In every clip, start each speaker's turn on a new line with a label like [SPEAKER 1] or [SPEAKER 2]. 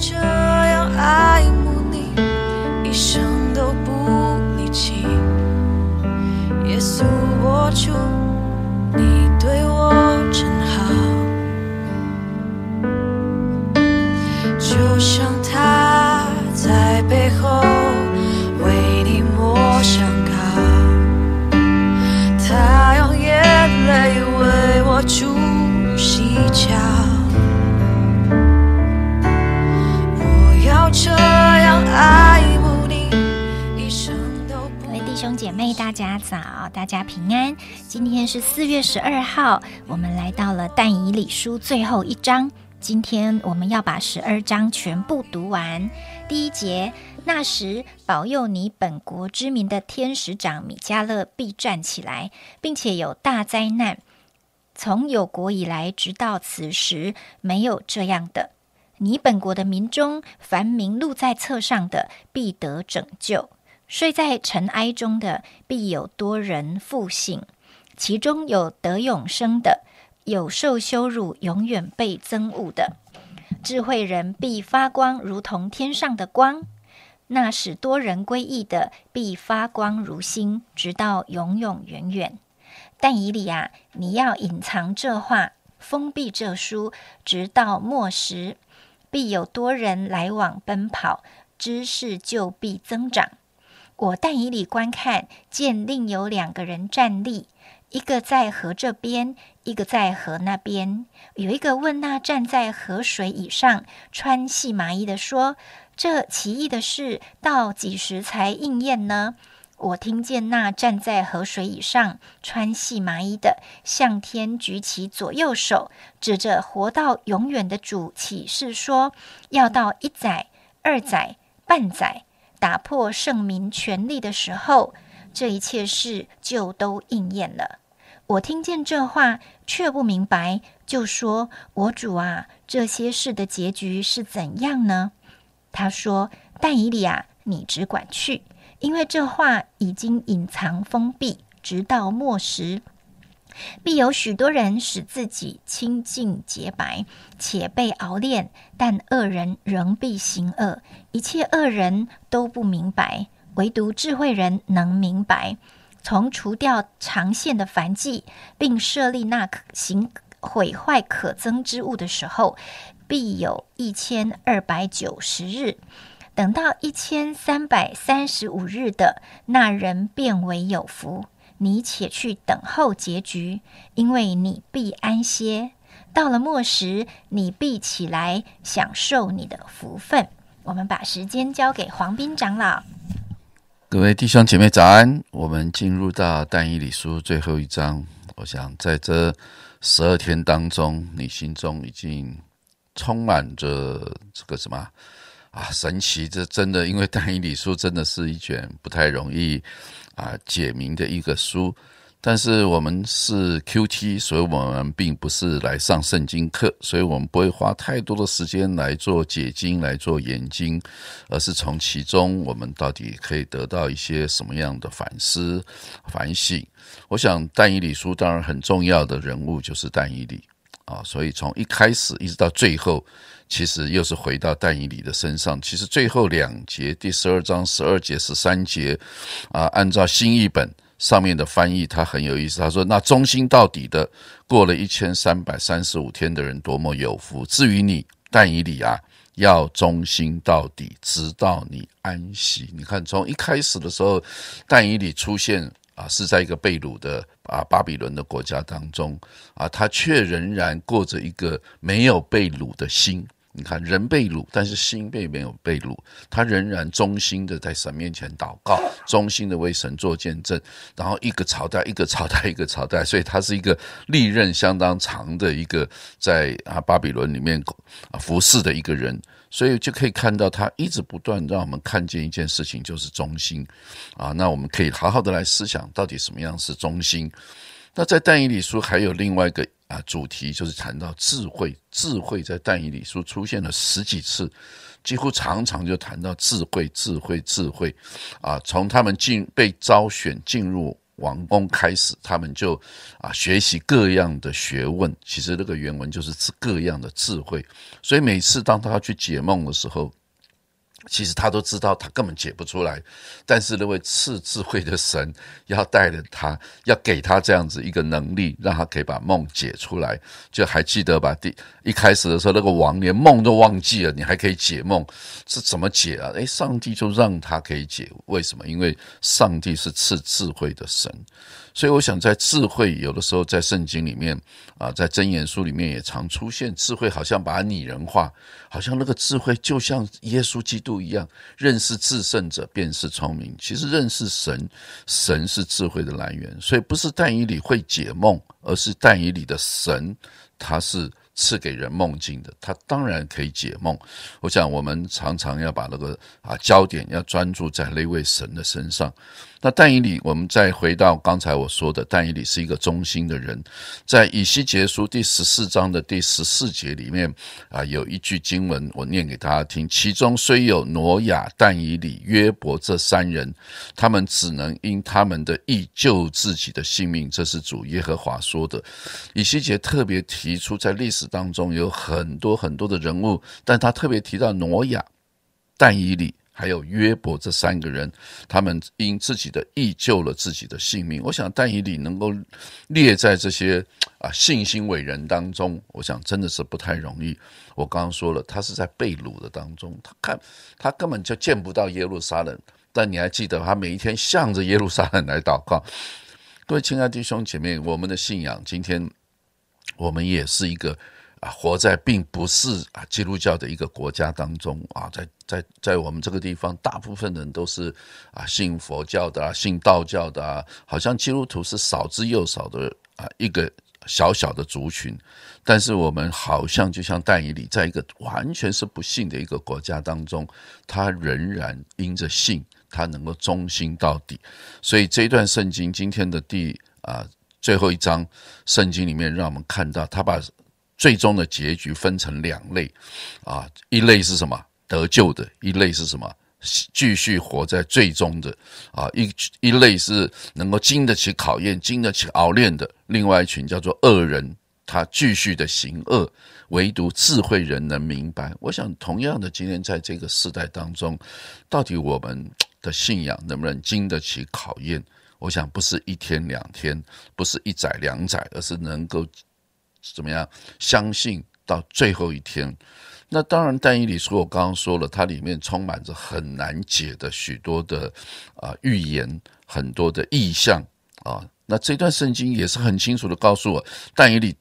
[SPEAKER 1] 这
[SPEAKER 2] 大家早，大家平安。今天是四月十二号，我们来到了但以理书最后一章。今天我们要把十二章全部读完。第一节，那时保佑你本国之民的天使长米迦勒必站起来，并且有大灾难。从有国以来，直到此时，没有这样的。你本国的民中，凡名录在册上的，必得拯救；睡在尘埃中的，必有多人复醒。其中有得永生的，有受羞辱、永远被憎恶的。智慧人必发光，如同天上的光；那使多人归义的，必发光如星，直到永永远远。但以理啊，你要隐藏这话，封闭这书，直到末时，必有多人来往奔跑，知识就必增长。我但以里观看，见另有两个人站立，一个在河这边，一个在河那边。有一个问那站在河水以上穿细麻衣的说：“这奇异的事到几时才应验呢？”我听见那站在河水以上穿细麻衣的，向天举起左右手，指着活到永远的主起誓说：要到一载、二载、半载，打破圣民权力的时候，这一切事就都应验了。我听见这话，却不明白，就说：“我主啊，这些事的结局是怎样呢？”他说：“但以理啊，你只管去。”因为这话已经隐藏封闭，直到末时，必有许多人使自己清净洁白，且被熬炼；但恶人仍必行恶，一切恶人都不明白，唯独智慧人能明白。从除掉长线的凡迹，并设立那行毁坏可憎之物的时候，必有一千二百九十日。等到一千三百三十五日的那人变为有福，你且去等候结局，因为你必安歇。到了末时，你必起来享受你的福分。我们把时间交给黄斌长老。
[SPEAKER 3] 各位弟兄姐妹早安！我们进入到但以理书最后一章。我想在这十二天当中，你心中已经充满着这个什么？啊，神奇！这真的，因为但以理书真的是一卷不太容易啊解明的一个书。但是我们是 Q T，所以我们并不是来上圣经课，所以我们不会花太多的时间来做解经、来做研经，而是从其中我们到底可以得到一些什么样的反思、反省。我想但以理书当然很重要的人物就是但以理啊，所以从一开始一直到最后。其实又是回到但以理的身上。其实最后两节，第十二章十二节、十三节，啊，按照新译本上面的翻译，它很有意思。他说：“那忠心到底的，过了一千三百三十五天的人，多么有福！至于你但以理啊，要忠心到底，直到你安息。你看，从一开始的时候，但以理出现啊，是在一个被掳的啊巴比伦的国家当中啊，他却仍然过着一个没有被掳的心。”你看，人被掳，但是心并没有被掳，他仍然忠心的在神面前祷告，忠心的为神做见证。然后一个朝代一个朝代一个朝代，所以他是一个历任相当长的一个在啊巴比伦里面啊服侍的一个人。所以就可以看到他一直不断让我们看见一件事情，就是忠心啊。那我们可以好好的来思想，到底什么样是忠心？那在但以理书还有另外一个。啊，主题就是谈到智慧，智慧在但以理书出现了十几次，几乎常常就谈到智慧，智慧，智慧。啊，从他们进被招选进入王宫开始，他们就啊学习各样的学问。其实那个原文就是各样的智慧。所以每次当他去解梦的时候，其实他都知道，他根本解不出来，但是那位赐智慧的神要带着他，要给他这样子一个能力，让他可以把梦解出来。就还记得吧？第一开始的时候，那个王连梦都忘记了，你还可以解梦，是怎么解啊？诶，上帝就让他可以解，为什么？因为上帝是赐智慧的神。所以我想，在智慧有的时候在圣经里面啊，在箴言书里面也常出现智慧，好像把拟人化，好像那个智慧就像耶稣基督不一样，认识至圣者便是聪明。其实认识神，神是智慧的来源。所以不是但以理会解梦，而是但以理的神，他是赐给人梦境的，他当然可以解梦。我想我们常常要把那个啊焦点要专注在那位神的身上。那但以理，我们再回到刚才我说的，但以理是一个忠心的人。在以西结书第十四章的第十四节里面啊，有一句经文，我念给大家听。其中虽有挪亚、但以理、约伯这三人，他们只能因他们的意救自己的性命。这是主耶和华说的。以西结特别提出，在历史当中有很多很多的人物，但他特别提到挪亚、但以理。还有约伯这三个人，他们因自己的义救了自己的性命。我想但以理能够列在这些啊信心伟人当中，我想真的是不太容易。我刚刚说了，他是在被掳的当中，他看他根本就见不到耶路撒冷，但你还记得他每一天向着耶路撒冷来祷告。各位亲爱的弟兄姐妹，我们的信仰今天，我们也是一个。啊，活在并不是啊基督教的一个国家当中啊，在在在我们这个地方，大部分人都是啊信佛教的啊，信道教的啊，好像基督徒是少之又少的啊一个小小的族群。但是我们好像就像但以理，在一个完全是不信的一个国家当中，他仍然因着信，他能够忠心到底。所以这一段圣经今天的第啊最后一章圣经里面，让我们看到他把。最终的结局分成两类，啊，一类是什么得救的，一类是什么继续活在最终的，啊，一一类是能够经得起考验、经得起熬炼的，另外一群叫做恶人，他继续的行恶，唯独智慧人能明白。我想，同样的，今天在这个时代当中，到底我们的信仰能不能经得起考验？我想，不是一天两天，不是一载两载，而是能够。怎么样？相信到最后一天。那当然，但以理书我刚刚说了，它里面充满着很难解的许多的啊预言，很多的意象啊。那这段圣经也是很清楚的告诉我，但以理。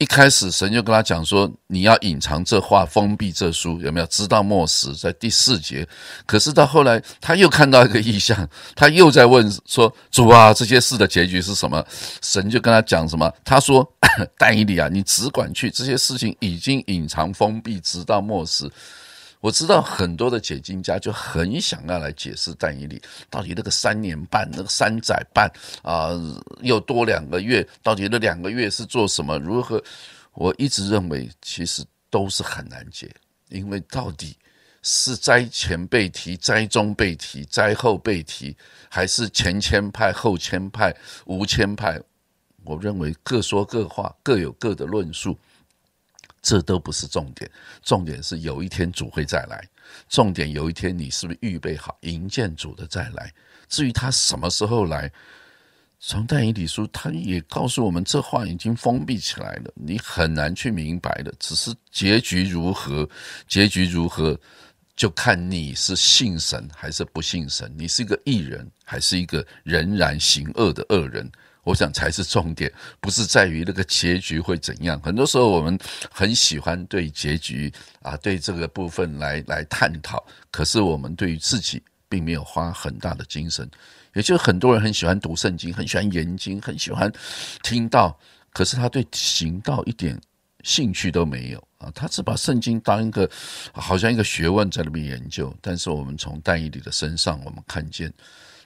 [SPEAKER 3] 一开始神就跟他讲说：“你要隐藏这话，封闭这书，有没有？知道末时，在第四节。可是到后来，他又看到一个意象，他又在问说：‘主啊，这些事的结局是什么？’神就跟他讲什么？他说：‘ 但以理啊，你只管去，这些事情已经隐藏封闭，直到末时。’我知道很多的解经家就很想要来解释但以理到底那个三年半、那个三载半啊，又多两个月，到底那两个月是做什么？如何？我一直认为其实都是很难解，因为到底是灾前被提、灾中被提、灾后被提，还是前谦派、后谦派、无谦派？我认为各说各话，各有各的论述。这都不是重点，重点是有一天主会再来。重点有一天你是不是预备好迎接主的再来？至于他什么时候来，从但以理书他也告诉我们，这话已经封闭起来了，你很难去明白的。只是结局如何，结局如何，就看你是信神还是不信神，你是一个义人还是一个仍然行恶的恶人。我想才是重点，不是在于那个结局会怎样。很多时候我们很喜欢对结局啊，对这个部分来来探讨，可是我们对于自己并没有花很大的精神。也就是很多人很喜欢读圣经，很喜欢研经，很喜欢听到，可是他对行道一点兴趣都没有啊。他只把圣经当一个好像一个学问在那边研究。但是我们从但以理的身上，我们看见。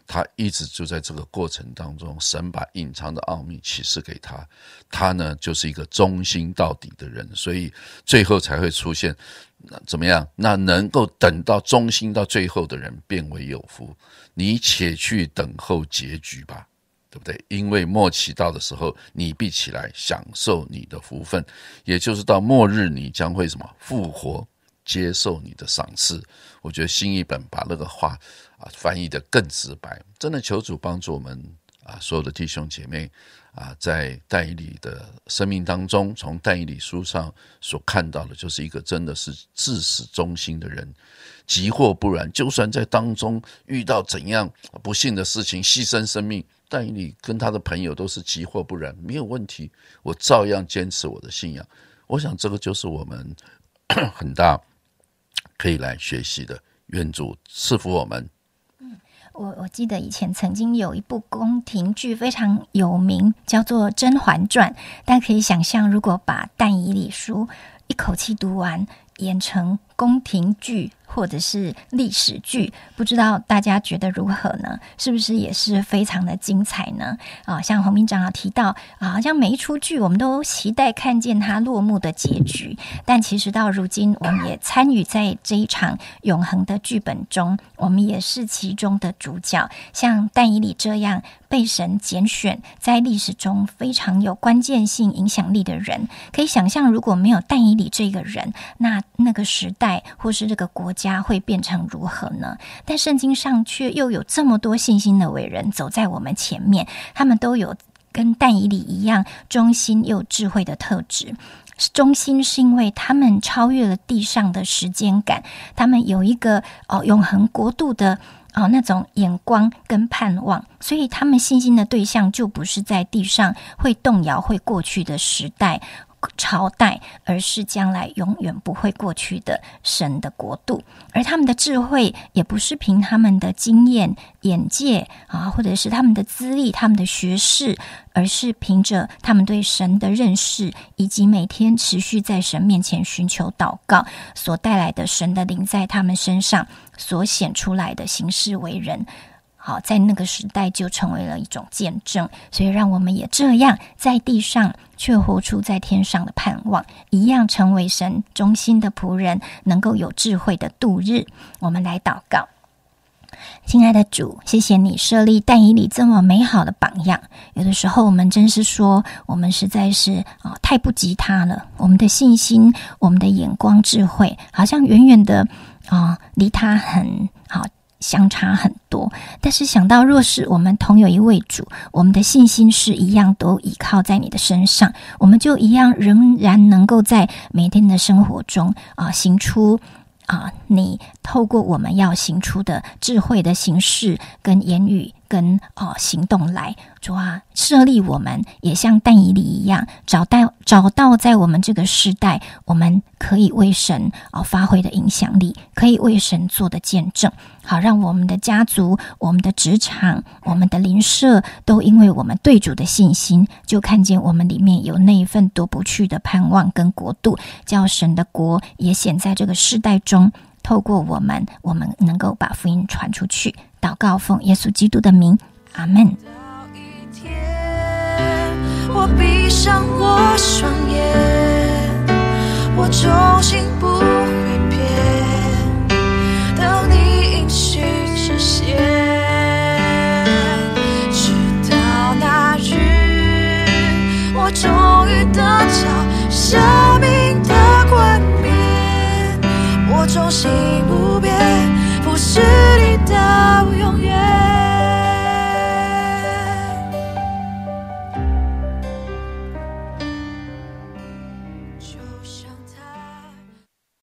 [SPEAKER 3] 他一直就在这个过程当中，神把隐藏的奥秘启示给他，他呢就是一个忠心到底的人，所以最后才会出现那怎么样？那能够等到忠心到最后的人，变为有福。你且去等候结局吧。对不对？因为末期到的时候，你必起来享受你的福分，也就是到末日，你将会什么复活，接受你的赏赐。我觉得新译本把那个话啊翻译的更直白，真的求主帮助我们啊，所有的弟兄姐妹啊，在但以理的生命当中，从但以理书上所看到的，就是一个真的是至死忠心的人。急或不然，就算在当中遇到怎样不幸的事情，牺牲生命。但你跟他的朋友都是急或不然，没有问题，我照样坚持我的信仰。我想这个就是我们 很大可以来学习的。愿主赐福我们。
[SPEAKER 2] 嗯，我我记得以前曾经有一部宫廷剧非常有名，叫做《甄嬛传》。大家可以想象，如果把《但以理书》一口气读完，演成宫廷剧。或者是历史剧，不知道大家觉得如何呢？是不是也是非常的精彩呢？啊，像洪明长老提到啊，好像每一出剧我们都期待看见它落幕的结局，但其实到如今，我们也参与在这一场永恒的剧本中，我们也是其中的主角。像但以理这样被神拣选，在历史中非常有关键性影响力的人，可以想象，如果没有但以理这个人，那那个时代或是这个国家。家会变成如何呢？但圣经上却又有这么多信心的伟人走在我们前面，他们都有跟但以理一样忠心又智慧的特质。忠心是因为他们超越了地上的时间感，他们有一个哦永恒国度的哦那种眼光跟盼望，所以他们信心的对象就不是在地上会动摇、会过去的时代。朝代，而是将来永远不会过去的神的国度。而他们的智慧，也不是凭他们的经验、眼界啊，或者是他们的资历、他们的学识，而是凭着他们对神的认识，以及每天持续在神面前寻求祷告所带来的神的灵在他们身上所显出来的行事为人。好，在那个时代就成为了一种见证，所以让我们也这样在地上，却活出在天上的盼望，一样成为神忠心的仆人，能够有智慧的度日。我们来祷告，亲爱的主，谢谢你设立但以理这么美好的榜样。有的时候我们真是说，我们实在是啊太不及他了。我们的信心，我们的眼光、智慧，好像远远的啊离他很。相差很多，但是想到若是我们同有一位主，我们的信心是一样，都依靠在你的身上，我们就一样仍然能够在每天的生活中啊行出啊你透过我们要行出的智慧的形式跟言语。跟哦行动来，主啊，设立我们也像但以理一样，找到找到在我们这个时代，我们可以为神哦发挥的影响力，可以为神做的见证，好让我们的家族、我们的职场、我们的邻舍，都因为我们对主的信心，就看见我们里面有那一份夺不去的盼望跟国度，叫神的国也显在这个时代中。透过我们，我们能够把福音传出去。祷告奉耶稣基督的名，阿门。
[SPEAKER 1] 我闭上我双眼，我终